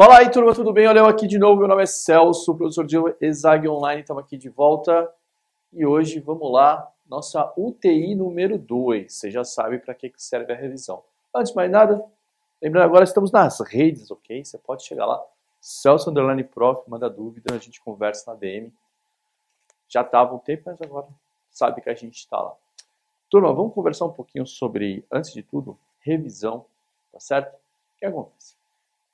Fala aí, turma, tudo bem? Olha eu aqui de novo. Meu nome é Celso, professor de Exag Online. Estamos aqui de volta. E hoje, vamos lá, nossa UTI número 2. Você já sabe para que serve a revisão. Antes de mais nada, lembrando agora, estamos nas redes, ok? Você pode chegar lá, Celso Underline Prof, manda dúvida, a gente conversa na DM. Já estava um tempo, mas agora sabe que a gente está lá. Turma, vamos conversar um pouquinho sobre, antes de tudo, revisão, tá certo? O que acontece?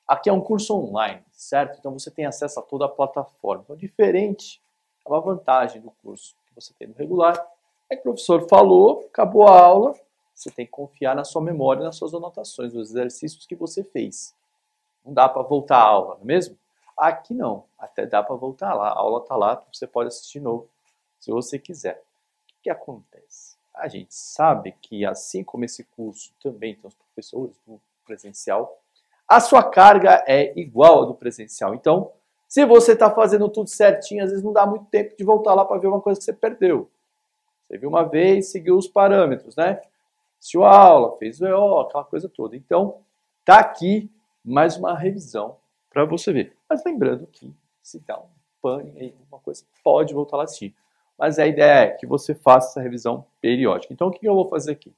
Aqui é um curso online, certo? Então você tem acesso a toda a plataforma. Então, diferente, é uma vantagem do curso que você tem no regular, é que o professor falou, acabou a aula, você tem que confiar na sua memória, nas suas anotações, nos exercícios que você fez. Não dá para voltar à aula, não é mesmo? Aqui não, até dá para voltar lá. A aula está lá, você pode assistir de novo, se você quiser. O que, acontece? A gente sabe que, assim como esse curso também tem os professores do presencial, a sua carga é igual à do presencial. Então, se você está fazendo tudo certinho, às vezes não dá muito tempo de voltar lá para ver uma coisa que você perdeu. Você viu uma vez, seguiu os parâmetros, né? Assistiu a aula, fez o EO, aquela coisa toda. Então, tá aqui mais uma revisão para você ver. Mas lembrando que se dá um pane aí, alguma coisa, pode voltar lá assistir. Mas a ideia é que você faça essa revisão periódica. Então, o que eu vou fazer aqui?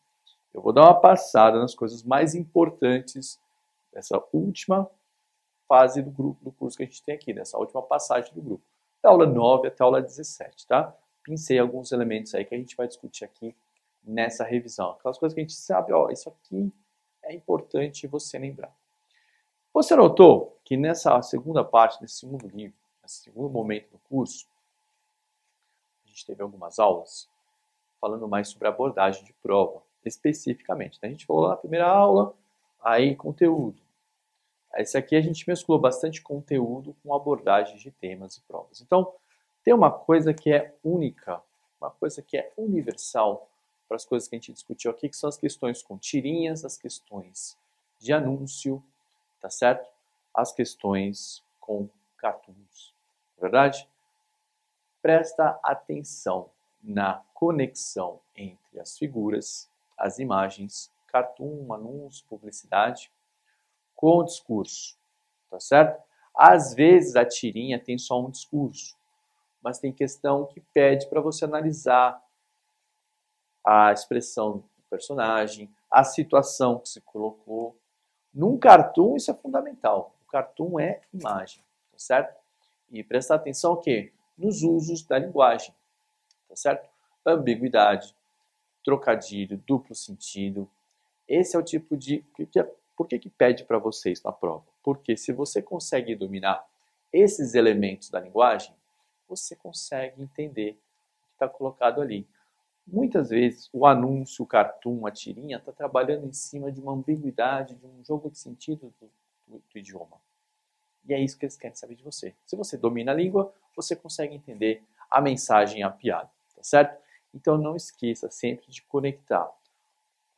Eu vou dar uma passada nas coisas mais importantes dessa última fase do grupo do curso que a gente tem aqui, dessa última passagem do grupo. Da aula 9 até a aula 17, tá? Pincei alguns elementos aí que a gente vai discutir aqui nessa revisão. Aquelas coisas que a gente sabe, ó, isso aqui é importante você lembrar. Você notou que nessa segunda parte, nesse segundo livro, nesse segundo momento do curso, a gente teve algumas aulas falando mais sobre abordagem de prova, especificamente. A gente falou na primeira aula, aí conteúdo. Esse aqui a gente mesclou bastante conteúdo com abordagens de temas e provas. Então, tem uma coisa que é única, uma coisa que é universal para as coisas que a gente discutiu aqui, que são as questões com tirinhas, as questões de anúncio, tá certo? As questões com cartoons, é verdade? Presta atenção na conexão entre as figuras, as imagens, cartoon, anúncio, publicidade, com o discurso, tá certo? Às vezes a tirinha tem só um discurso, mas tem questão que pede para você analisar a expressão do personagem, a situação que se colocou. Num cartoon isso é fundamental. O cartoon é imagem, tá certo? E prestar atenção o quê? Nos usos da linguagem, tá certo? Ambiguidade, trocadilho, duplo sentido. Esse é o tipo de por que, que pede para você isso na prova? Porque se você consegue dominar esses elementos da linguagem, você consegue entender o que está colocado ali. Muitas vezes o anúncio, o cartoon, a tirinha está trabalhando em cima de uma ambiguidade, de um jogo de sentido do, do, do idioma. E é isso que eles querem saber de você. Se você domina a língua, você consegue entender a mensagem, a piada, tá certo? Então não esqueça sempre de conectar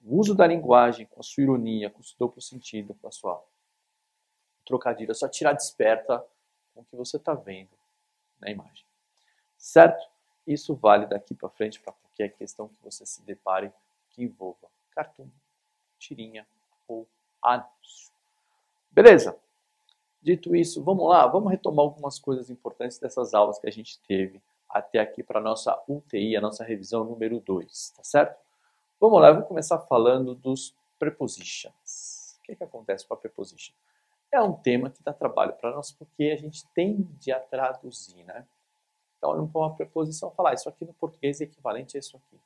o uso da linguagem com a sua ironia, com o seu duplo sentido, com a sua trocadilho, é só tirar desperta com o que você está vendo na imagem. Certo? Isso vale daqui para frente para qualquer questão que você se depare que envolva cartoon, tirinha ou anúncio. Beleza? Dito isso, vamos lá, vamos retomar algumas coisas importantes dessas aulas que a gente teve até aqui para a nossa UTI, a nossa revisão número 2, tá certo? Vamos lá, eu vou começar falando dos prepositions. O que, é que acontece com a preposition? É um tema que dá trabalho para nós porque a gente tende a traduzir, né? Então, olha uma preposição falar, ah, isso aqui no português é equivalente a isso aqui.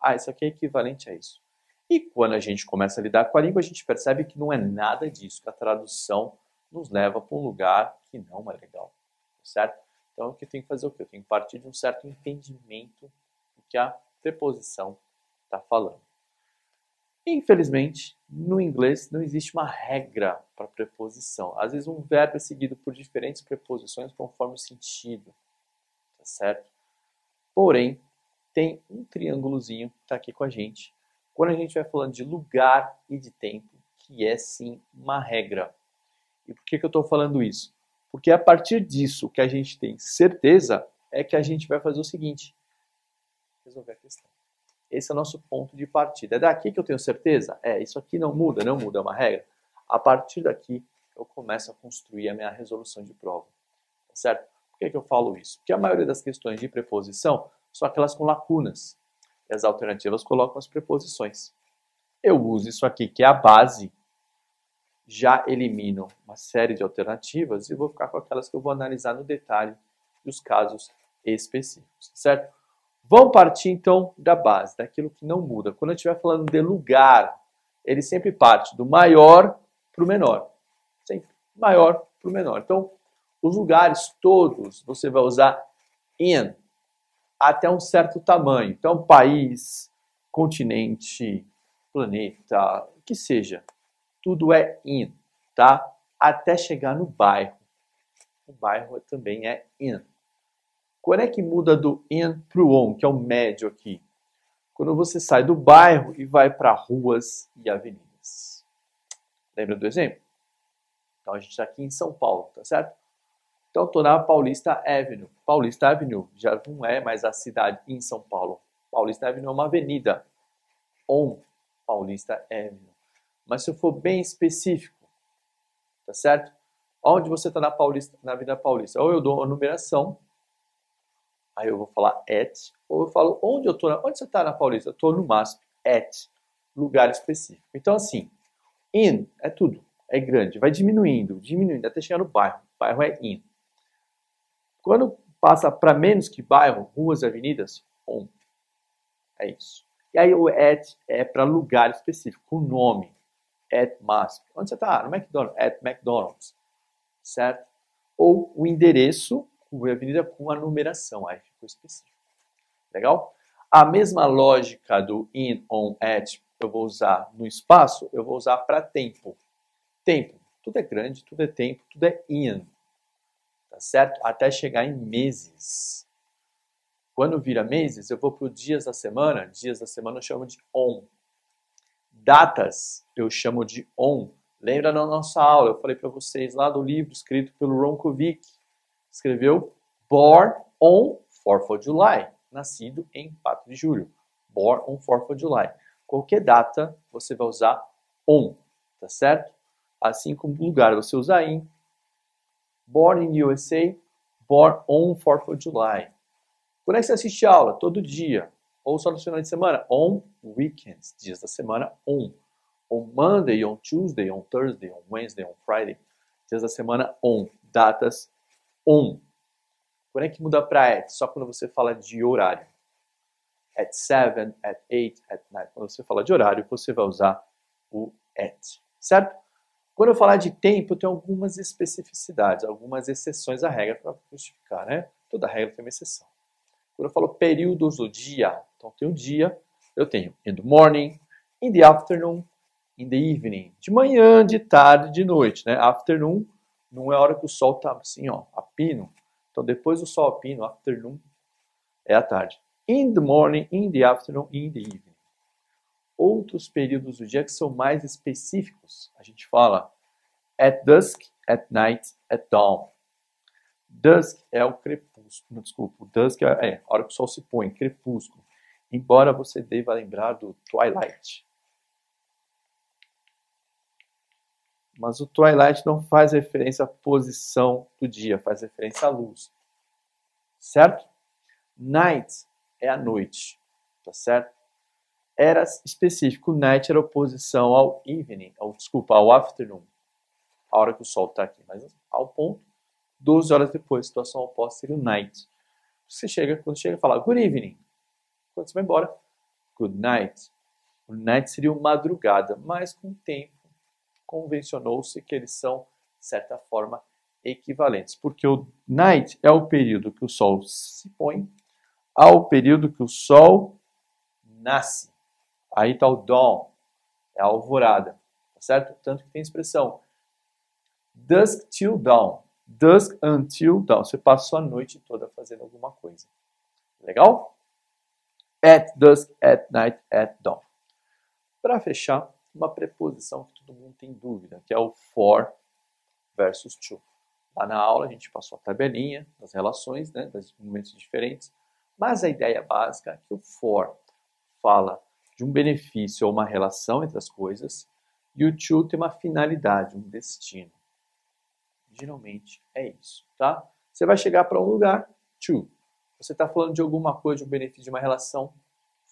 Ah, isso aqui é equivalente a isso. E quando a gente começa a lidar com a língua, a gente percebe que não é nada disso, que a tradução nos leva para um lugar que não é legal, certo? Então, o que eu tenho que fazer o quê? Eu tenho que partir de um certo entendimento do que a preposição está falando. Infelizmente, no inglês não existe uma regra para preposição. Às vezes um verbo é seguido por diferentes preposições conforme o sentido, tá certo? Porém, tem um triângulozinho que está aqui com a gente. Quando a gente vai falando de lugar e de tempo, que é sim uma regra. E por que, que eu estou falando isso? Porque a partir disso que a gente tem certeza é que a gente vai fazer o seguinte: resolver a questão. Esse é o nosso ponto de partida. É daqui que eu tenho certeza? É, isso aqui não muda, não muda, é uma regra. A partir daqui eu começo a construir a minha resolução de prova. Tá certo? Por que, que eu falo isso? Porque a maioria das questões de preposição são aquelas com lacunas. E as alternativas colocam as preposições. Eu uso isso aqui, que é a base, já elimino uma série de alternativas e vou ficar com aquelas que eu vou analisar no detalhe dos casos específicos, certo? Vamos partir então da base, daquilo que não muda. Quando eu estiver falando de lugar, ele sempre parte do maior para o menor. Sempre maior para o menor. Então, os lugares todos você vai usar in até um certo tamanho. Então, país, continente, planeta, o que seja, tudo é in, tá? Até chegar no bairro. O bairro também é in. Quando é que muda do in para o on, que é o médio aqui? Quando você sai do bairro e vai para ruas e avenidas. Lembra do exemplo? Então a gente está aqui em São Paulo, tá certo? Então estou na Paulista Avenue. Paulista Avenue já não é mais a cidade em São Paulo. Paulista Avenue é uma avenida. On Paulista Avenue. Mas se eu for bem específico, tá certo? Onde você está na Paulista, na Avenida Paulista? Ou eu dou a numeração, aí eu vou falar at, ou eu falo onde eu estou, onde você está na Paulista? Estou no MASP, at, lugar específico. Então assim, in é tudo é grande, vai diminuindo, diminuindo até chegar no bairro. Bairro é in. Quando passa para menos que bairro, ruas e avenidas, on. É isso. E aí o at é para lugar específico, o nome. At must. Onde você está? No McDonald's. At McDonald's. Certo? Ou o endereço, rua e avenida com a numeração. Aí ficou específico. Legal? A mesma lógica do in, on, at, eu vou usar no espaço, eu vou usar para tempo. Tempo. Tudo é grande, tudo é tempo, tudo é in. Tá certo? Até chegar em meses. Quando vira meses, eu vou para os dias da semana. Dias da semana eu chamo de on. Datas eu chamo de on. Lembra na nossa aula? Eu falei para vocês lá do livro escrito pelo Ronkovic. Escreveu Born on 4th of July. Nascido em 4 de julho. Born on 4th of July. Qualquer data você vai usar on. Tá certo? assim como lugar você usa in. Born in USA, born on 4th of July. Quando é que você assiste aula? Todo dia. Ou só no final de semana? On weekends, dias da semana, on. On Monday, on Tuesday, on Thursday, on Wednesday, on Friday. Dias da semana, on. Datas, on. Quando é que muda para at? Só quando você fala de horário. At 7, at 8, at 9. Quando você fala de horário, você vai usar o at. Certo? Quando eu falar de tempo, tem algumas especificidades, algumas exceções à regra para justificar, né? Toda regra tem uma exceção. Quando eu falo períodos do dia, então tem o dia, eu tenho in the morning, in the afternoon, in the evening. De manhã, de tarde, de noite, né? Afternoon não é a hora que o sol está assim, ó, a pino. Então depois do sol a pino, afternoon é a tarde. In the morning, in the afternoon, in the evening outros períodos do dia que são mais específicos. A gente fala at dusk, at night, at dawn. Dusk é o crepúsculo, desculpa, dusk é, é a hora que o sol se põe, crepúsculo. Embora você deva lembrar do twilight. Mas o twilight não faz referência à posição do dia, faz referência à luz. Certo? Night é a noite, tá certo? era específico. Night era oposição ao evening, ao, desculpa, ao afternoon, a hora que o sol está aqui. Mas ao ponto, 12 horas depois, situação oposta seria o night. Você chega, quando chega, fala good evening. Quando você vai embora, good night. O night seria uma madrugada, mas com o tempo convencionou-se que eles são, de certa forma, equivalentes. Porque o night é o período que o sol se põe ao período que o sol nasce. Aí está o dawn, é a alvorada, tá certo? Tanto que tem expressão dusk till dawn, dusk until dawn. Você passou a noite toda fazendo alguma coisa. Legal? At dusk, at night, at dawn. Para fechar, uma preposição que todo mundo tem dúvida, que é o for versus to. Lá na aula a gente passou a tabelinha das relações, né, dos momentos diferentes, mas a ideia básica é que o for fala de um benefício ou uma relação entre as coisas, e o to tem uma finalidade, um destino. Geralmente é isso, tá? Você vai chegar para um lugar, to. Você está falando de alguma coisa, de um benefício, de uma relação,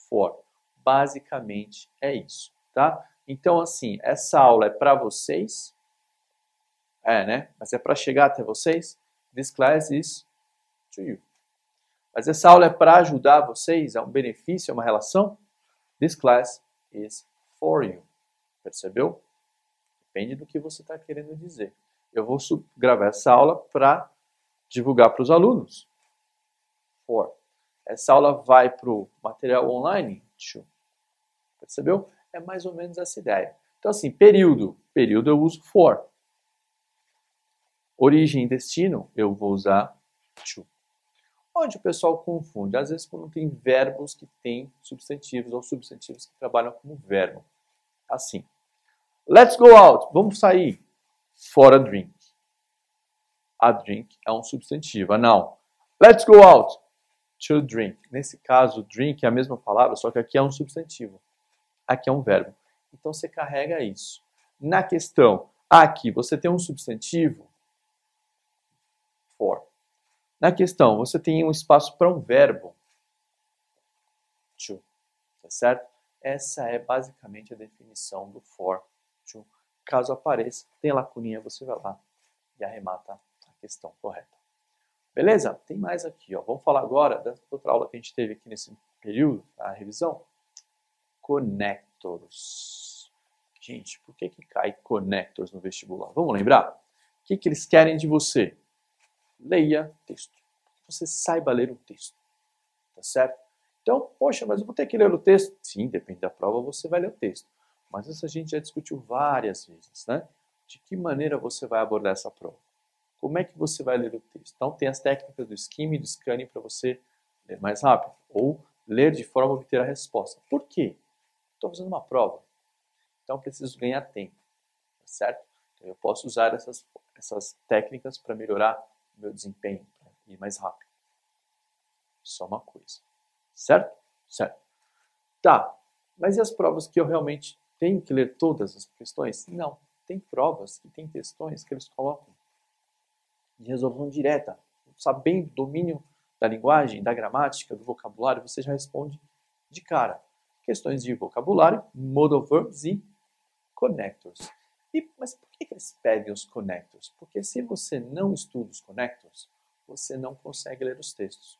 for. Basicamente é isso, tá? Então, assim, essa aula é para vocês, é, né? Mas é para chegar até vocês. This class is to you. Mas essa aula é para ajudar vocês, é um benefício, é uma relação. This class is for you. Percebeu? Depende do que você está querendo dizer. Eu vou gravar essa aula para divulgar para os alunos. For. Essa aula vai para o material online. To. Percebeu? É mais ou menos essa ideia. Então, assim, período. Período eu uso for. Origem e destino, eu vou usar to. Onde o pessoal confunde? Às vezes quando tem verbos que têm substantivos ou substantivos que trabalham como verbo. Assim. Let's go out. Vamos sair. For a drink. A drink é um substantivo. A noun. Let's go out. To drink. Nesse caso, drink é a mesma palavra, só que aqui é um substantivo. Aqui é um verbo. Então você carrega isso. Na questão, aqui você tem um substantivo, for. Na questão, você tem um espaço para um verbo. To. Tá certo? Essa é basicamente a definição do for. To. Caso apareça, tem lacuninha, você vai lá e arremata a questão correta. Beleza? Tem mais aqui. Ó. Vamos falar agora da outra aula que a gente teve aqui nesse período, a revisão. Connectors. Gente, por que, que cai connectors no vestibular? Vamos lembrar? O que, que eles querem de você? leia texto. Você saiba ler um texto. Tá certo? Então, poxa, mas eu vou ter que ler o texto? Sim, depende da prova, você vai ler o texto. Mas isso a gente já discutiu várias vezes, né? De que maneira você vai abordar essa prova? Como é que você vai ler o texto? Então, tem as técnicas do skim e do scanning para você ler mais rápido. Ou ler de forma a obter a resposta. Por quê? Estou fazendo uma prova. Então, preciso ganhar tempo. Tá certo? Então, eu posso usar essas, essas técnicas para melhorar meu desempenho para ir mais rápido. Só uma coisa. Certo? Certo. Tá, mas e as provas que eu realmente tenho que ler todas as questões? Não. Tem provas e tem questões que eles colocam de resolução direta. Sabendo o domínio da linguagem, da gramática, do vocabulário, você já responde de cara. Questões de vocabulário, modal verbs e connectors. E, mas por que, eles pedem os connectors? Porque se você não estuda os connectors, você não consegue ler os textos.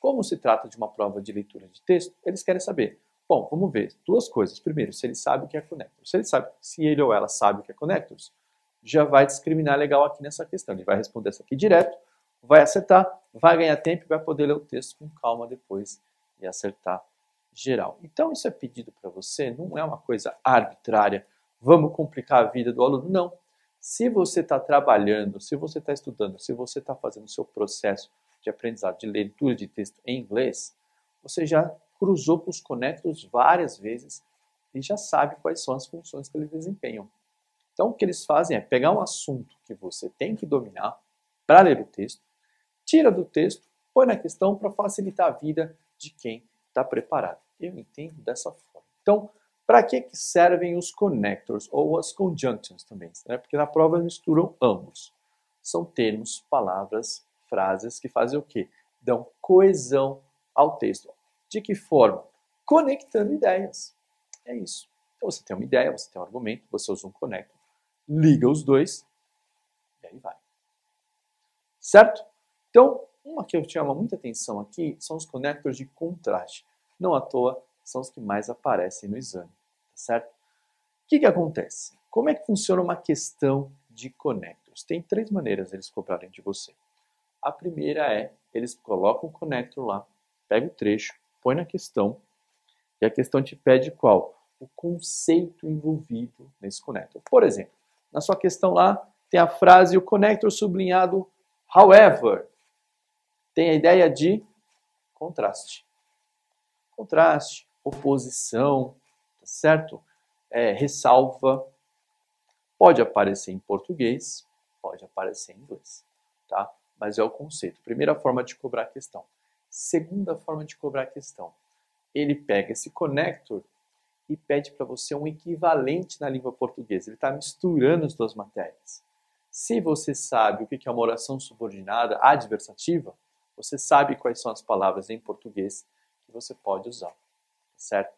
Como se trata de uma prova de leitura de texto, eles querem saber. Bom, vamos ver duas coisas. Primeiro, se ele sabe o que é connectors. Se ele sabe, se ele ou ela sabe o que é connectors, já vai discriminar legal aqui nessa questão. Ele vai responder essa aqui direto, vai acertar, vai ganhar tempo e vai poder ler o texto com calma depois e acertar geral. Então, isso é pedido para você, não é uma coisa arbitrária vamos complicar a vida do aluno. Não. Se você está trabalhando, se você está estudando, se você está fazendo o seu processo de aprendizado, de leitura de texto em inglês, você já cruzou com os conectors várias vezes e já sabe quais são as funções que eles desempenham. Então, o que eles fazem é pegar um assunto que você tem que dominar para ler o texto, tira do texto, põe na questão para facilitar a vida de quem está preparado. Eu entendo dessa forma. Então, para que, que servem os connectors ou as conjunctions também? Né? Porque na prova misturam ambos. São termos, palavras, frases que fazem o quê? Dão coesão ao texto. De que forma? Conectando ideias. É isso. Então você tem uma ideia, você tem um argumento, você usa um connector, liga os dois e aí vai. Certo? Então, uma que eu chamo muita atenção aqui são os connectors de contraste. Não à toa são os que mais aparecem no exame, tá certo? O que, que acontece? Como é que funciona uma questão de connectors? Tem três maneiras eles cobrarem de você. A primeira é, eles colocam o connector lá, pega o trecho, põe na questão, e a questão te pede qual? O conceito envolvido nesse connector. Por exemplo, na sua questão lá, tem a frase o connector sublinhado however. Tem a ideia de contraste. Contraste, oposição, tá certo? É, ressalva. Pode aparecer em português, pode aparecer em inglês, tá? Mas é o conceito. Primeira forma de cobrar a questão. Segunda forma de cobrar a questão. Ele pega esse connector e pede para você um equivalente na língua portuguesa. Ele está misturando as duas matérias. Se você sabe o que é uma oração subordinada adversativa, você sabe quais são as palavras em português que você pode usar, certo?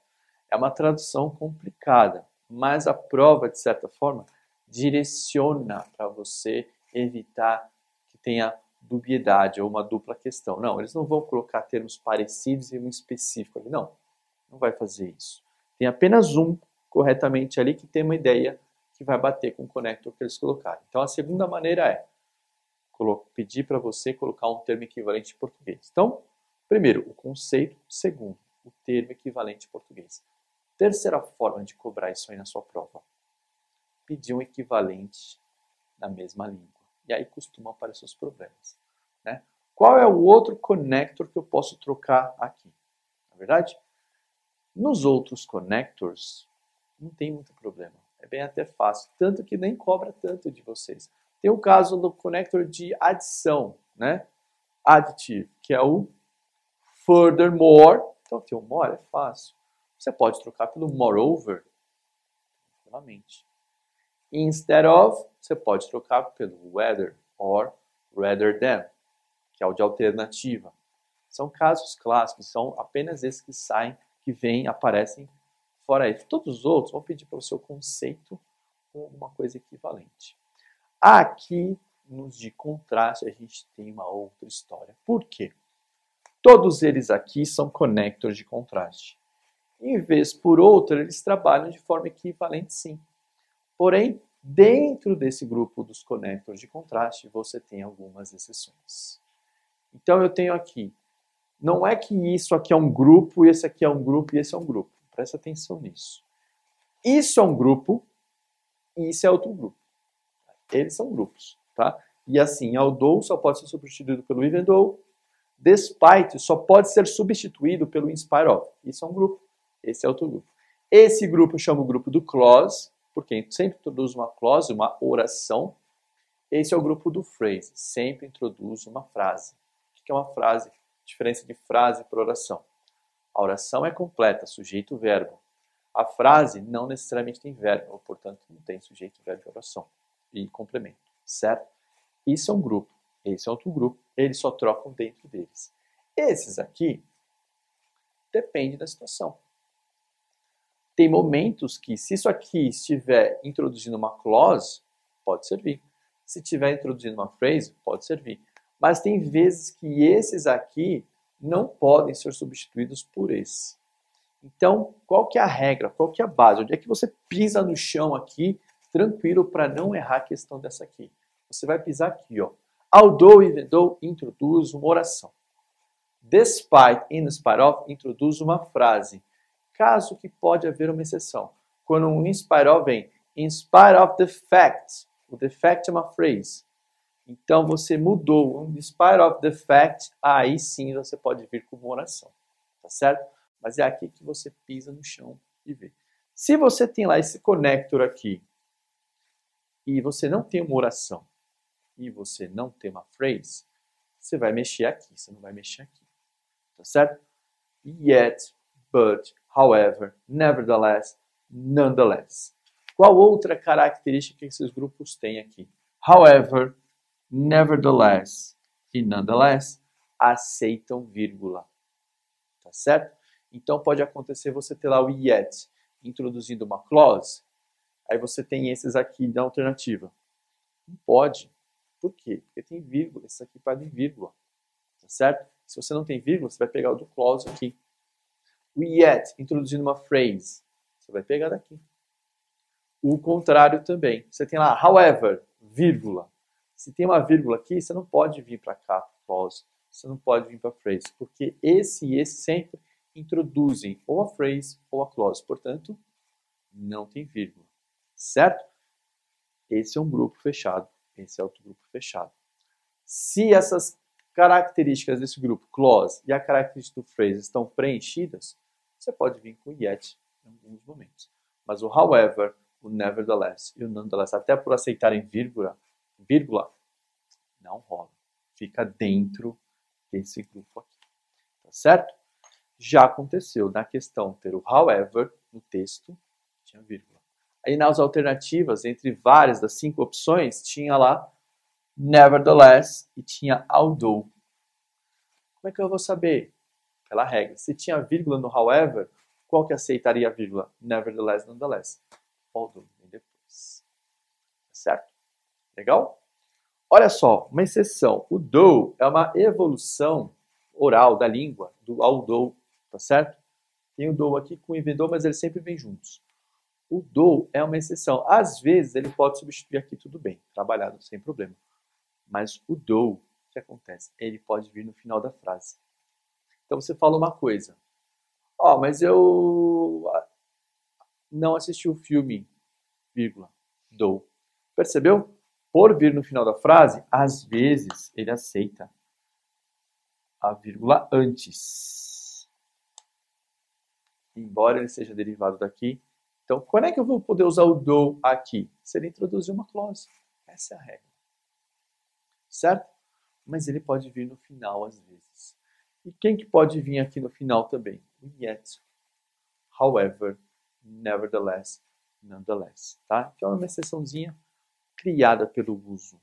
É uma tradução complicada, mas a prova, de certa forma, direciona para você evitar que tenha dubiedade ou uma dupla questão. Não, eles não vão colocar termos parecidos e um específico ali. Não, não vai fazer isso. Tem apenas um corretamente ali que tem uma ideia que vai bater com o connector que eles colocaram. Então, a segunda maneira é pedir para você colocar um termo equivalente em português. Então, primeiro, o conceito. Segundo, o termo equivalente em português. Terceira forma de cobrar isso aí na sua prova. Pedir um equivalente na mesma língua. E aí costumam aparecer os problemas. Né? Qual é o outro connector que eu posso trocar aqui? Na é verdade, nos outros connectors não tem muito problema. É bem até fácil, tanto que nem cobra tanto de vocês. Tem o caso do connector de adição, né? Additive, que é o furthermore. Então, tem o more é fácil. Você pode trocar pelo moreover, tranquilamente. Instead of, você pode trocar pelo whether or rather than, que é o de alternativa. São casos clássicos, são apenas esses que saem, que vêm, aparecem fora isso. Todos os outros vão pedir para o seu conceito com alguma coisa equivalente. Aqui, nos de contraste, a gente tem uma outra história. Por quê? Todos eles aqui são connectors de contraste. Em vez por outra, eles trabalham de forma equivalente sim. Porém, dentro desse grupo dos conectores de contraste, você tem algumas exceções. Então eu tenho aqui, não é que isso aqui é um grupo, esse aqui é um grupo e esse é um grupo. Presta atenção nisso. Isso é um grupo e isso é outro grupo. Eles são grupos, tá? E assim, although só pode ser substituído pelo even though, despite só pode ser substituído pelo in of. Isso é um grupo, esse é outro grupo. Esse grupo eu chamo o grupo do clause, porque sempre introduz uma clause, uma oração. Esse é o grupo do phrase, sempre introduz uma frase. O que é uma frase? Diferença de frase para oração. A oração é completa, sujeito, verbo. A frase não necessariamente tem verbo, portanto, não tem sujeito, verbo e oração. E complemento, certo? Isso é um grupo, esse é outro grupo, eles só trocam dentro deles. Esses aqui depende da situação tem momentos que, se isso aqui estiver introduzindo uma clause, pode servir. Se estiver introduzindo uma phrase, pode servir. Mas tem vezes que esses aqui não podem ser substituídos por esse. Então, qual que é a regra? Qual que é a base? Onde é que você pisa no chão aqui, tranquilo, para não errar a questão dessa aqui? Você vai pisar aqui, ó. Although, even though, introduz uma oração. Despite, in spite of, introduz uma frase caso que pode haver uma exceção. Quando um in spite of vem in spite of the fact, o the fact é uma phrase. Então você mudou in spite of the fact, aí sim você pode vir com uma oração. Tá certo? Mas é aqui que você pisa no chão e vê. Se você tem lá esse connector aqui e você não tem uma oração e você não tem uma phrase, você vai mexer aqui, você não vai mexer aqui. Tá certo? Yet, but, however, nevertheless, nonetheless. Qual outra característica que esses grupos têm aqui? However, nevertheless e nonetheless aceitam vírgula. Tá certo? Então pode acontecer você ter lá o yet introduzindo uma clause, aí você tem esses aqui na alternativa. Não pode. Por quê? Porque tem vírgula, esse aqui pode vírgula. Tá certo? Se você não tem vírgula, você vai pegar o do clause aqui. O yet, introduzindo uma phrase, você vai pegar daqui. O contrário também. Você tem lá, however, vírgula. Se tem uma vírgula aqui, você não pode vir para cá, clause. Você não pode vir para phrase, porque esse e esse sempre introduzem ou a phrase ou a clause. Portanto, não tem vírgula. Certo? Esse é um grupo fechado. É outro grupo fechado. Se essas características desse grupo, clause, e a característica do phrase estão preenchidas, você pode vir com yet em alguns momentos. Mas o however, o nevertheless e o nonetheless, até por aceitarem vírgula, vírgula, não rola. Fica dentro desse grupo aqui. Tá certo? Já aconteceu na questão ter o however no texto, tinha vírgula. Aí nas alternativas, entre várias das cinco opções, tinha lá nevertheless e tinha although. Como é que eu vou saber? Pela regra. Se tinha vírgula no however, qual que aceitaria a vírgula? Nevertheless, nonetheless. Although, vem depois. Certo? Legal? Olha só, uma exceção. O do é uma evolução oral da língua do although, tá certo? Tem o do aqui com o inventor, mas eles sempre vêm juntos. O do é uma exceção. Às vezes ele pode substituir aqui tudo bem, trabalhado sem problema. Mas o do, o que acontece? Ele pode vir no final da frase. Então você fala uma coisa. Ó, oh, mas eu não assisti o filme, vírgula, do. Percebeu? Por vir no final da frase, às vezes ele aceita a vírgula antes. Embora ele seja derivado daqui. Então, quando é que eu vou poder usar o do aqui? Se ele introduzir uma clause. Essa é a regra. Certo? Mas ele pode vir no final às vezes. E quem que pode vir aqui no final também? Yet. However, nevertheless, nonetheless. Tá? Então é uma exceçãozinha criada pelo uso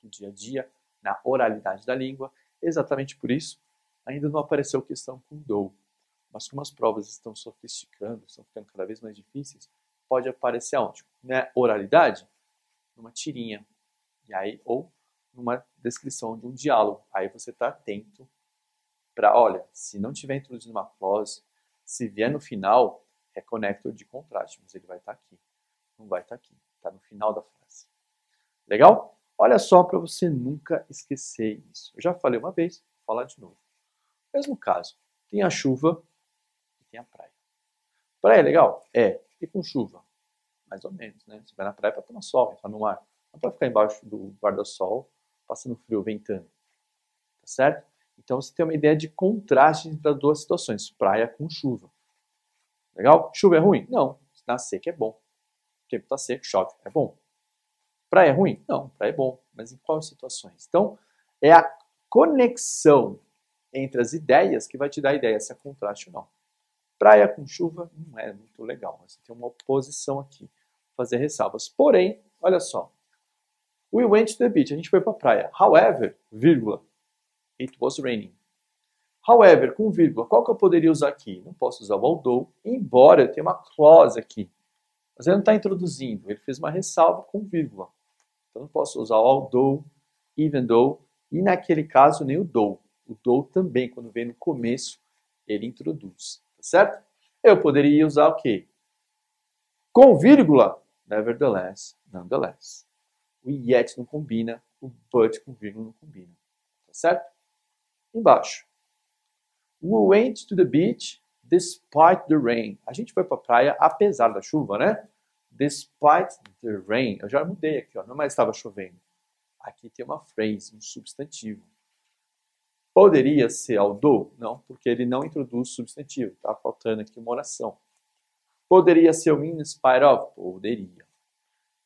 do dia a dia, na oralidade da língua. Exatamente por isso, ainda não apareceu questão com do. Mas como as provas estão sofisticando, estão ficando cada vez mais difíceis, pode aparecer onde? Na oralidade, numa tirinha. E aí, ou numa descrição de um diálogo. Aí você está atento para, olha, se não tiver introduzido uma clause, se vier no final, é connector de contraste, mas ele vai estar tá aqui. Não vai estar tá aqui, está no final da frase. Legal? Olha só para você nunca esquecer isso. Eu já falei uma vez, vou falar de novo. Mesmo caso, tem a chuva tem a praia. Praia é legal? É. E com chuva? Mais ou menos, né? Você vai na praia para tomar sol, entrar no mar. Não para ficar embaixo do guarda-sol, passando frio, ventando. Tá certo? Então você tem uma ideia de contraste entre as duas situações, praia com chuva. Legal? Chuva é ruim? Não. Na seca é bom. O tempo está seco, chove, é bom. Praia é ruim? Não, praia é bom. Mas em quais situações? Então, é a conexão entre as ideias que vai te dar a ideia se é contraste ou não. Praia com chuva não é muito legal. Você tem uma oposição aqui. Fazer ressalvas. Porém, olha só. We went to the beach. A gente foi para a praia. However, vírgula, it was raining. However, com vírgula, qual que eu poderia usar aqui? Não posso usar o although, embora eu tenha uma clause aqui. Mas ele não está introduzindo, ele fez uma ressalva com vírgula. Então não posso usar o although, even though, e naquele caso nem o though. O though também, quando vem no começo, ele introduz, certo? Eu poderia usar o quê? Com vírgula, nevertheless, nonetheless. O yet não combina, o but com vírgula não combina, tá certo? Embaixo. We went to the beach despite the rain. A gente foi para a praia apesar da chuva, né? Despite the rain. Eu já mudei aqui, ó. não mais estava chovendo. Aqui tem uma phrase, um substantivo. Poderia ser although? Não, porque ele não introduz substantivo. Está faltando aqui uma oração. Poderia ser o in spite of? Poderia.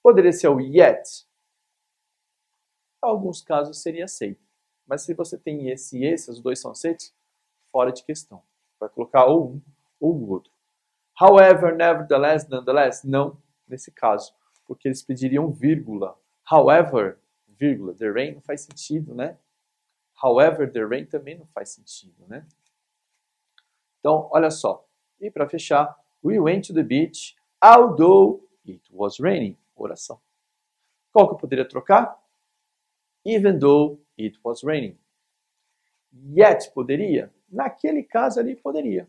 Poderia ser o yet? Alguns casos seria aceito. Mas se você tem esse e esse, os dois são aceitos, fora de questão. Vai colocar ou um ou o outro. However, nevertheless, nonetheless, não nesse caso, porque eles pediriam vírgula. However, vírgula, the rain não faz sentido, né? However, the rain também não faz sentido, né? Então, olha só. E para fechar, we went to the beach although it was raining. Oração. Qual que eu poderia trocar? Even though it was raining. Yet poderia? Naquele caso ali poderia.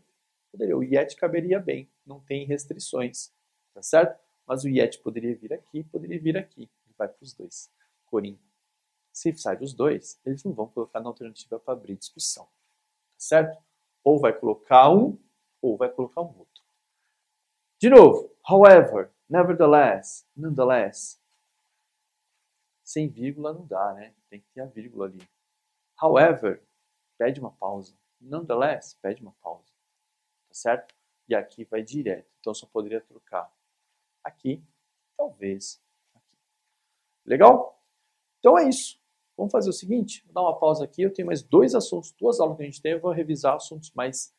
poderia. O yet caberia bem, não tem restrições, tá certo? Mas o yet poderia vir aqui, poderia vir aqui. Vai para os dois. Corim. Se sai dos dois, eles não vão colocar na alternativa para abrir discussão, tá certo? Ou vai colocar um, ou vai colocar um outro. De novo, however, nevertheless, nonetheless. Sem vírgula não dá, né? Tem que ter a vírgula ali. However, pede uma pausa. Nonetheless, pede uma pausa. Tá certo? E aqui vai direto. Então só poderia trocar aqui, talvez aqui. Legal? Então é isso. Vamos fazer o seguinte, vou dar uma pausa aqui, eu tenho mais dois assuntos, duas aulas que a gente tem, eu vou revisar assuntos mais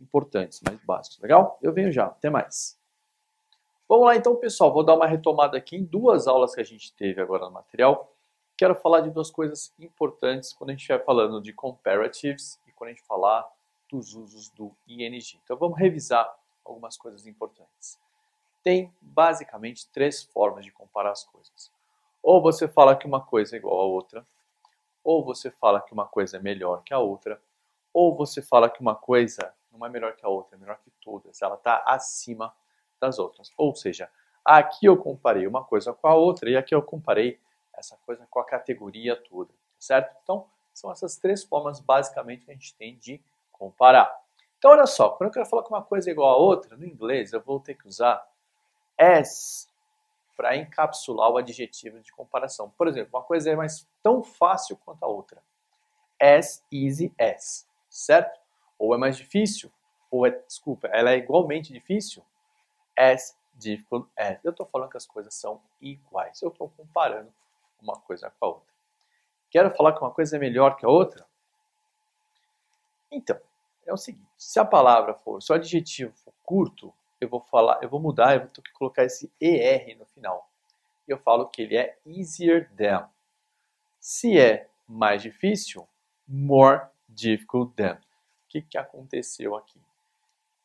importantes, mais básicos, legal? Eu venho já, até mais. Vamos lá então, pessoal, vou dar uma retomada aqui em duas aulas que a gente teve agora no material. quero falar de duas coisas importantes quando a gente estiver falando de comparatives e quando a gente falar dos usos do ING. Então vamos revisar algumas coisas importantes. Tem basicamente três formas de comparar as coisas. Ou você fala que uma coisa é igual a outra, ou você fala que uma coisa é melhor que a outra, ou você fala que uma coisa não é melhor que a outra, é melhor que todas, ela está acima das outras. Ou seja, aqui eu comparei uma coisa com a outra e aqui eu comparei essa coisa com a categoria toda, certo? Então, são essas três formas basicamente que a gente tem de comparar. Então, olha só, quando eu quero falar que uma coisa é igual a outra, no inglês eu vou ter que usar as para encapsular o adjetivo de comparação. Por exemplo, uma coisa é mais tão fácil quanto a outra. As easy as, certo? Ou é mais difícil, ou é, desculpa, ela é igualmente difícil. As difficult as. Eu estou falando que as coisas são iguais. Eu estou comparando uma coisa com a outra. Quero falar que uma coisa é melhor que a outra? Então, é o seguinte: se a palavra for, se o adjetivo for curto, eu vou falar, eu vou mudar, eu vou ter que colocar esse ER no final. Eu falo que ele é easier than. Se é mais difícil, more difficult than. O que, que aconteceu aqui?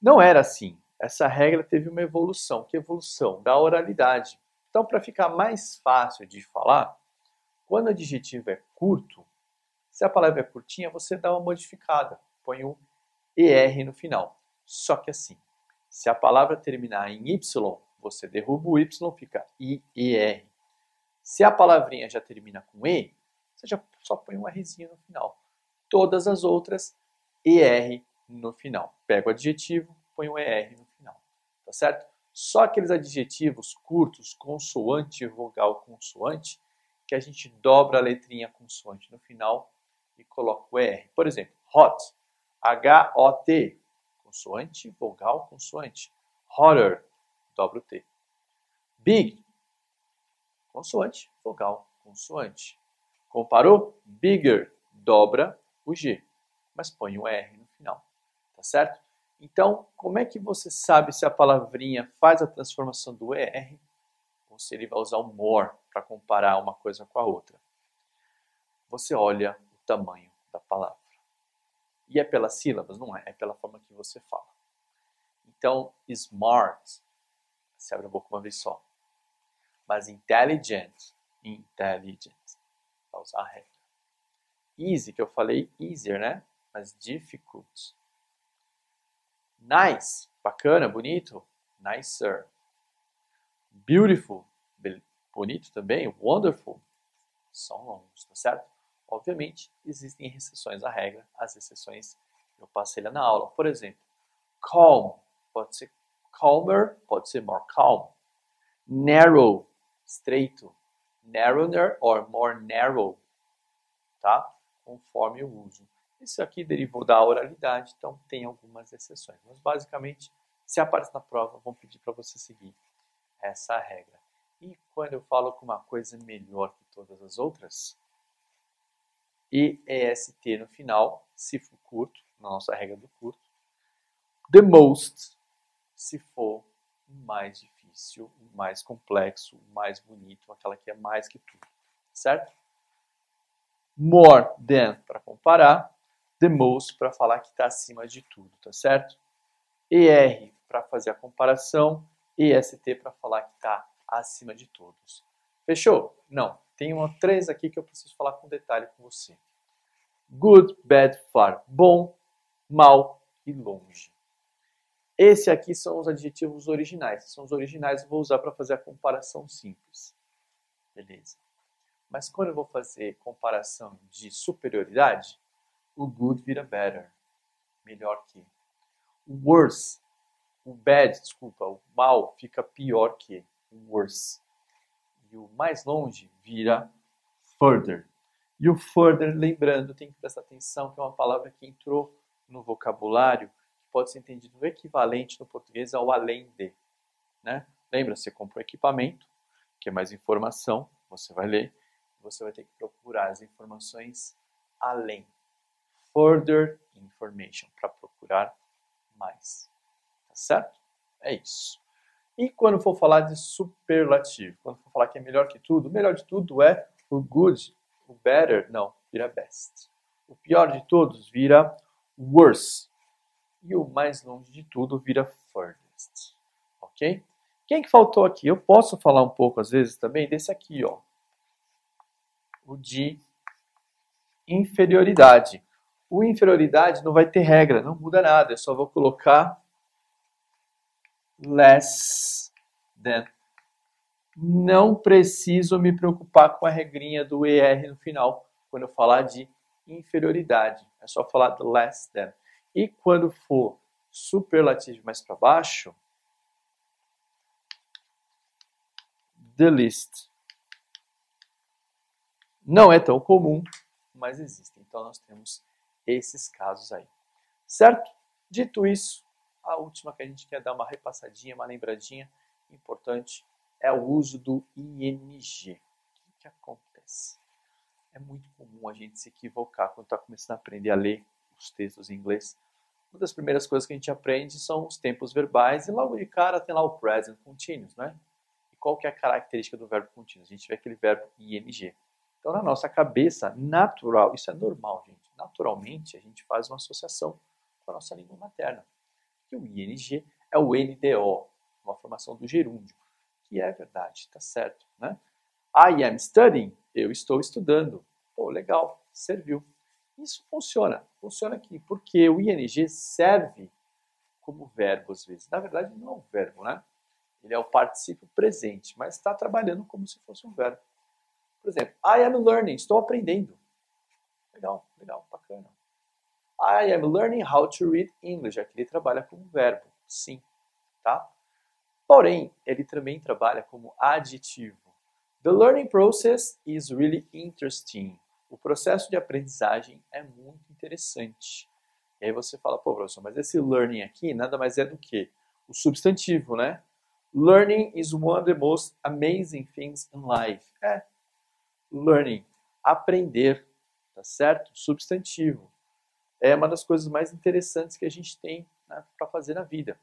Não era assim. Essa regra teve uma evolução. Que evolução? Da oralidade. Então, para ficar mais fácil de falar, quando o adjetivo é curto, se a palavra é curtinha, você dá uma modificada. Põe o ER no final. Só que assim, se a palavra terminar em Y, você derruba o Y, fica IER. Se a palavrinha já termina com E, você já só põe um Rzinho no final. Todas as outras, ER no final. Pega o adjetivo, põe um ER no final. Tá certo? Só aqueles adjetivos curtos, consoante, vogal, consoante, que a gente dobra a letrinha consoante no final e coloca o ER. Por exemplo, hot, H-O-T, consoante, vogal, consoante. Hotter, dobra o T. Big, consoante, vogal, consoante. Comparou? Bigger, dobra o G, mas põe o R no final, tá certo? Então, como é que você sabe se a palavrinha faz a transformação do ER ou se ele vai usar o more para comparar uma coisa com a outra? Você olha o tamanho da palavra. E é pelas sílabas? Não é, é pela forma que você fala. Então, smart, se abre a boca uma vez só. Mas intelligent, intelligent, para usar a regra. Easy, que eu falei easier, né? Mas difficult. Nice, bacana, bonito. Nicer. Beautiful, bonito também. Wonderful, são longos, tá certo? Obviamente, existem exceções à regra, as exceções eu passei lá na aula. Por exemplo, calm pode ser calmer, pode ser more calm. Narrow, estreito. Narrower or more narrow, tá? Conforme o uso. Isso aqui derivou da oralidade, então tem algumas exceções. Mas basicamente, se aparece na prova, vão pedir para você seguir essa regra. E quando eu falo que uma coisa é melhor que todas as outras, e EST no final, se for curto, na nossa regra do curto. The most, se for mais difícil, mais complexo, mais bonito, aquela que é mais que tudo, certo? More than para comparar, the most para falar que está acima de tudo, tá certo? ER para fazer a comparação, EST para falar que está acima de todos. Fechou? Não. Tem uma três aqui que eu preciso falar com detalhe com você. Good, bad, far. Bom, mal e longe. Esse aqui são os adjetivos originais. São os originais que eu vou usar para fazer a comparação simples. Beleza. Mas quando eu vou fazer comparação de superioridade, o good vira better. Melhor que. O worse, o bad, desculpa, o mal fica pior que. O worse. E o mais longe vira further. E o further, lembrando, tem que prestar atenção que é uma palavra que entrou no vocabulário, pode ser entendido no equivalente no português ao além de. Né? Lembra, você compra um equipamento, que é mais informação, você vai ler, você vai ter que procurar as informações além. Further information, para procurar mais. Tá certo? É isso. E quando for falar de superlativo, quando for falar que é melhor que tudo, o melhor de tudo é o good O better, não, vira best. O pior de todos vira worse. E o mais longe de tudo vira furthest. Ok? Quem que faltou aqui? Eu posso falar um pouco, às vezes, também desse aqui, ó. O de inferioridade. O inferioridade não vai ter regra, não muda nada. Eu só vou colocar less than. Não preciso me preocupar com a regrinha do ER no final, quando eu falar de inferioridade. É só falar less than. E quando for superlativo mais para baixo, the least. Não é tão comum, mas existe. Então nós temos esses casos aí. Certo? Dito isso, a última que a gente quer dar uma repassadinha, uma lembradinha importante é o uso do ING. O que, que acontece? É muito comum a gente se equivocar quando está começando a aprender a ler os textos em inglês. Uma das primeiras coisas que a gente aprende são os tempos verbais e logo de cara tem lá o present continuous, né? E qual que é a característica do verbo continuous? A gente vê aquele verbo ing. Então, na nossa cabeça, natural, isso é normal, gente. Naturalmente, a gente faz uma associação com a nossa língua materna. E o ing é o NDO, uma formação do gerúndio, que é verdade, está certo, né? I am studying, eu estou estudando. Pô, legal, serviu. Isso funciona, funciona aqui, porque o ing serve como verbo às vezes. Na verdade, não é um verbo, né? Ele é o particípio presente, mas está trabalhando como se fosse um verbo. Por exemplo, I am learning, estou aprendendo. Legal, legal, bacana. I am learning how to read English. Aqui ele trabalha como verbo, sim, tá? Porém, ele também trabalha como adjetivo. The learning process is really interesting. O processo de aprendizagem é muito interessante. E aí você fala, pô, professor, mas esse learning aqui nada mais é do que o substantivo, né? Learning is one of the most amazing things in life. É, learning, aprender, tá certo? Substantivo. É uma das coisas mais interessantes que a gente tem né, para fazer na vida.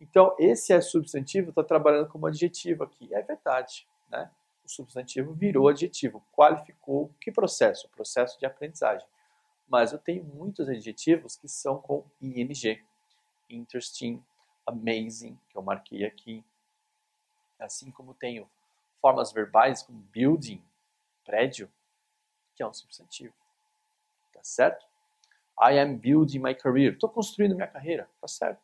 Então, esse é substantivo, está trabalhando como adjetivo aqui. É verdade, né? O substantivo virou adjetivo, qualificou que processo? Processo de aprendizagem. Mas eu tenho muitos adjetivos que são com ing. Interesting, amazing, que eu marquei aqui. Assim como tenho formas verbais como building, prédio, que é um substantivo. Tá certo? I am building my career. Estou construindo minha carreira. Tá certo?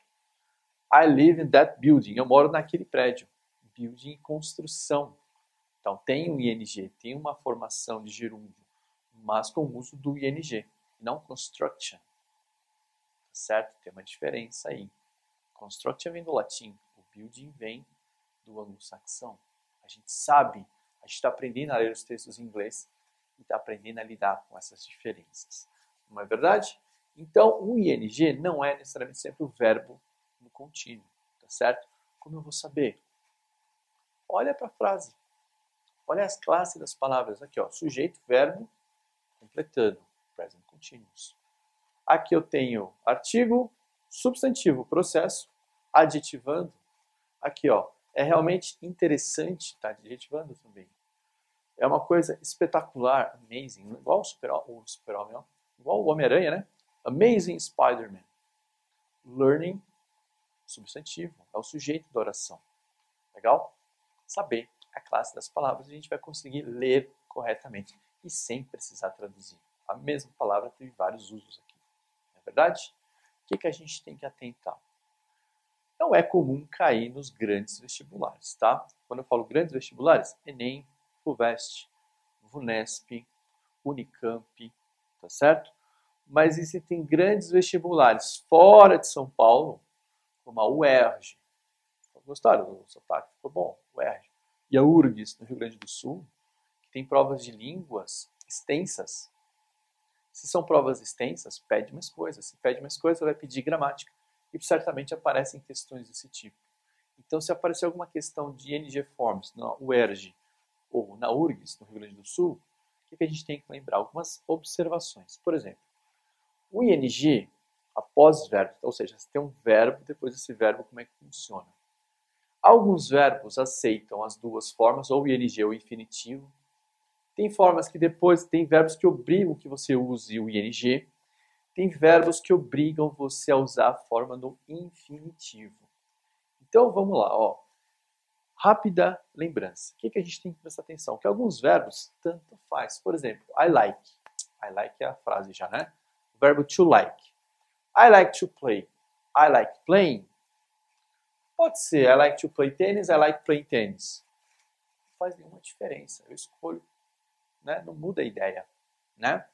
I live in that building. Eu moro naquele prédio. Building, construção. Então tem um ing, tem uma formação de gerúndio, mas com o uso do ing, não construction. Tá certo? Tem uma diferença aí. Construction vem do latim, o building vem do anglo-saxão. A gente sabe a gente está aprendendo a ler os textos em inglês e está aprendendo a lidar com essas diferenças. Não é verdade? Então, o ing não é necessariamente sempre o verbo no contínuo, tá certo? Como eu vou saber? Olha para a frase. Olha as classes das palavras. Aqui, ó, sujeito, verbo, completando, present continuous. Aqui eu tenho artigo, substantivo, processo, adjetivando. Aqui, ó, é realmente interessante, tá adjetivando também. É uma coisa espetacular, amazing, igual o super-homem, super igual o Homem-Aranha, né? Amazing Spider-Man. Learning, substantivo, é o sujeito da oração. Legal? Saber a classe das palavras, a gente vai conseguir ler corretamente e sem precisar traduzir. A mesma palavra teve vários usos aqui. Não é verdade? O que, que a gente tem que atentar? não é comum cair nos grandes vestibulares, tá? Quando eu falo grandes vestibulares, Enem, FUVEST, VUNESP, Unicamp, tá certo? Mas existem grandes vestibulares fora de São Paulo, como a UERJ. Gostaram do sotaque? Ficou bom, UERJ. E a URGS, no Rio Grande do Sul, que tem provas de línguas extensas. Se são provas extensas, pede mais coisas. Se pede mais coisas, vai pedir gramática e certamente aparecem questões desse tipo. Então, se aparecer alguma questão de NG Forms na UERJ ou na URGS, no Rio Grande do Sul, o que a gente tem que lembrar? Algumas observações. Por exemplo, o ING, após verbo, ou seja, você tem um verbo, depois desse verbo, como é que funciona? Alguns verbos aceitam as duas formas, ou ING ou infinitivo. Tem formas que depois, tem verbos que obrigam que você use o ing, tem verbos que obrigam você a usar a forma no infinitivo. Então vamos lá, ó. Rápida lembrança. O que, que a gente tem que prestar atenção? Que alguns verbos tanto faz. Por exemplo, I like. I like é a frase já, né? O verbo to like. I like to play. I like playing. Pode ser I like to play tennis, I like playing tennis. Não faz nenhuma diferença. Eu escolho, né? Não muda a ideia, né?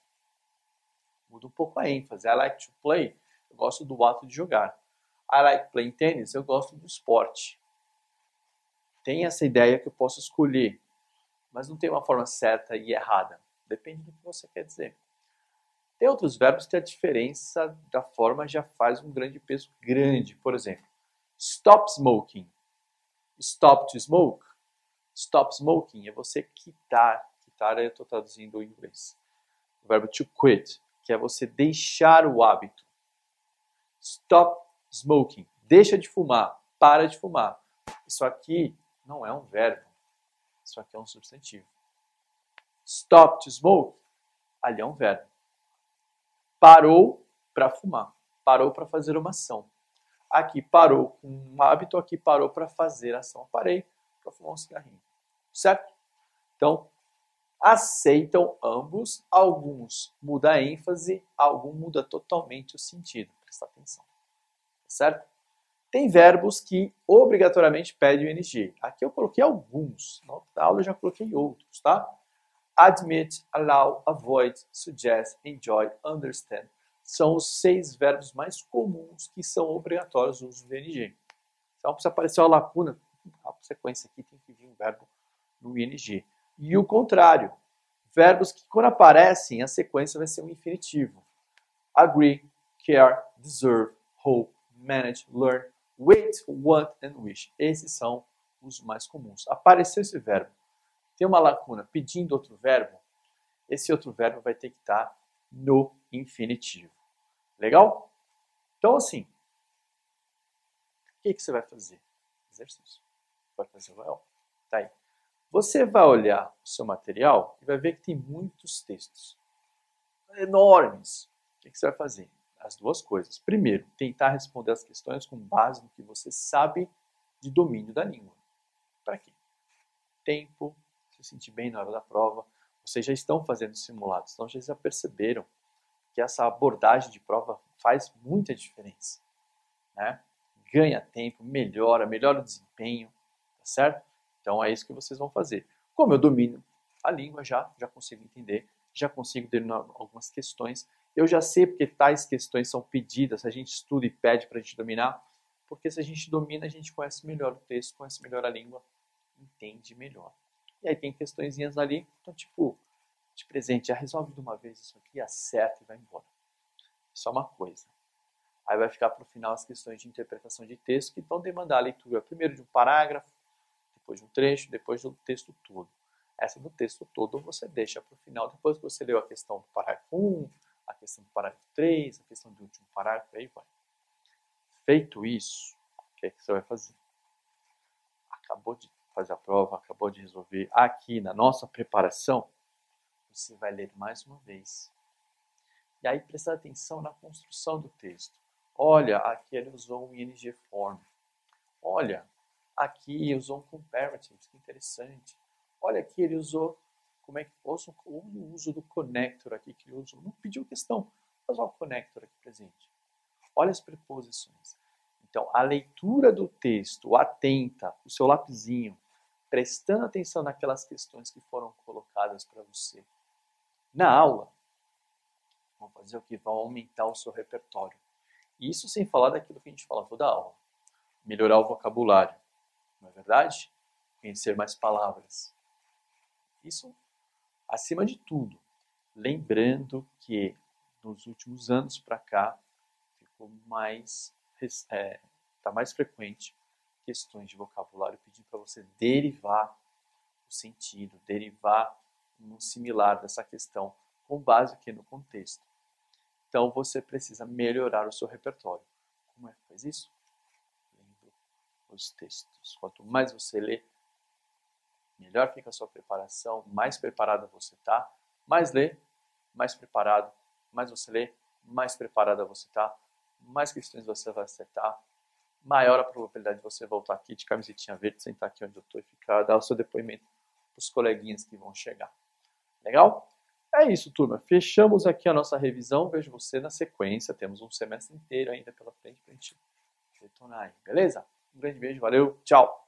Muda um pouco a ênfase. I like to play. Eu gosto do ato de jogar. I like playing tennis. Eu gosto do esporte tem essa ideia que eu posso escolher, mas não tem uma forma certa e errada. Depende do que você quer dizer. Tem outros verbos que a diferença da forma já faz um grande peso grande. Por exemplo, stop smoking. Stop to smoke. Stop smoking é você quitar. Quitar eu estou traduzindo em inglês. O verbo to quit, que é você deixar o hábito. Stop smoking. Deixa de fumar. Para de fumar. Isso aqui não é um verbo. Isso aqui é um substantivo. Stop to smoke, ali é um verbo. Parou para fumar. Parou para fazer uma ação. Aqui parou com um hábito, aqui parou para fazer ação. Parei para fumar um cigarrinho. Certo? Então, aceitam ambos. Alguns muda a ênfase, algum muda totalmente o sentido. Presta atenção. Certo? Tem verbos que obrigatoriamente pedem o NG. Aqui eu coloquei alguns, na aula eu já coloquei outros, tá? Admit, allow, avoid, suggest, enjoy, understand. São os seis verbos mais comuns que são obrigatórios no uso do NG. Então, se aparecer uma lacuna, a sequência aqui tem que vir um verbo no ING. E o contrário, verbos que quando aparecem, a sequência vai ser um infinitivo. Agree, care, deserve, hope, manage, learn, Wait, want and wish. Esses são os mais comuns. Apareceu esse verbo, tem uma lacuna pedindo outro verbo, esse outro verbo vai ter que estar no infinitivo. Legal? Então, assim, o que, que você vai fazer? Exercício. Vai fazer o Tá aí. Você vai olhar o seu material e vai ver que tem muitos textos enormes. O que, que você vai fazer? as duas coisas. Primeiro, tentar responder as questões com base no que você sabe de domínio da língua. Para quê? Tempo, se sentir bem na hora da prova. Vocês já estão fazendo simulados, então já já perceberam que essa abordagem de prova faz muita diferença. Né? Ganha tempo, melhora, melhora o desempenho, tá certo? Então é isso que vocês vão fazer. Como eu domino a língua já, já consigo entender, já consigo ter algumas questões eu já sei porque tais questões são pedidas, a gente estuda e pede para a gente dominar, porque se a gente domina, a gente conhece melhor o texto, conhece melhor a língua, entende melhor. E aí tem questõezinhas ali, então tipo, de presente, já resolve de uma vez isso aqui, acerta e vai embora. Só uma coisa. Aí vai ficar para o final as questões de interpretação de texto, que vão demandar a leitura primeiro de um parágrafo, depois de um trecho, depois do texto todo. Essa do texto todo você deixa para o final, depois que você leu a questão do parágrafo 1, a questão do parágrafo 3, a questão do último parágrafo, aí vai. Feito isso, o que, é que você vai fazer? Acabou de fazer a prova, acabou de resolver. Aqui na nossa preparação, você vai ler mais uma vez. E aí prestar atenção na construção do texto. Olha, aqui ele usou um ing form. Olha, aqui usou um comparative, que interessante. Olha aqui ele usou como é que ouçam o uso do connector aqui que ele usou. Não pediu questão, mas olha o connector aqui presente. Olha as preposições. Então, a leitura do texto, atenta, o seu lapisinho, prestando atenção naquelas questões que foram colocadas para você na aula, vão fazer o que? Vão aumentar o seu repertório. Isso sem falar daquilo que a gente fala toda aula. Melhorar o vocabulário, não é verdade? Conhecer mais palavras. Isso Acima de tudo, lembrando que nos últimos anos para cá ficou mais é, tá mais frequente questões de vocabulário pedindo para você derivar o sentido, derivar similar dessa questão com base aqui no contexto. Então você precisa melhorar o seu repertório. Como é que faz isso? Lendo os textos. Quanto mais você lê, melhor fica a sua preparação, mais preparado você está, mais lê, mais preparado, mais você lê, mais preparada você está, mais questões você vai acertar, maior a probabilidade de você voltar aqui de camisetinha verde, sentar aqui onde eu estou e ficar, dar o seu depoimento para os coleguinhas que vão chegar. Legal? É isso, turma. Fechamos aqui a nossa revisão. Vejo você na sequência. Temos um semestre inteiro ainda pela frente para a gente detonar aí, beleza? Um grande beijo, valeu, tchau!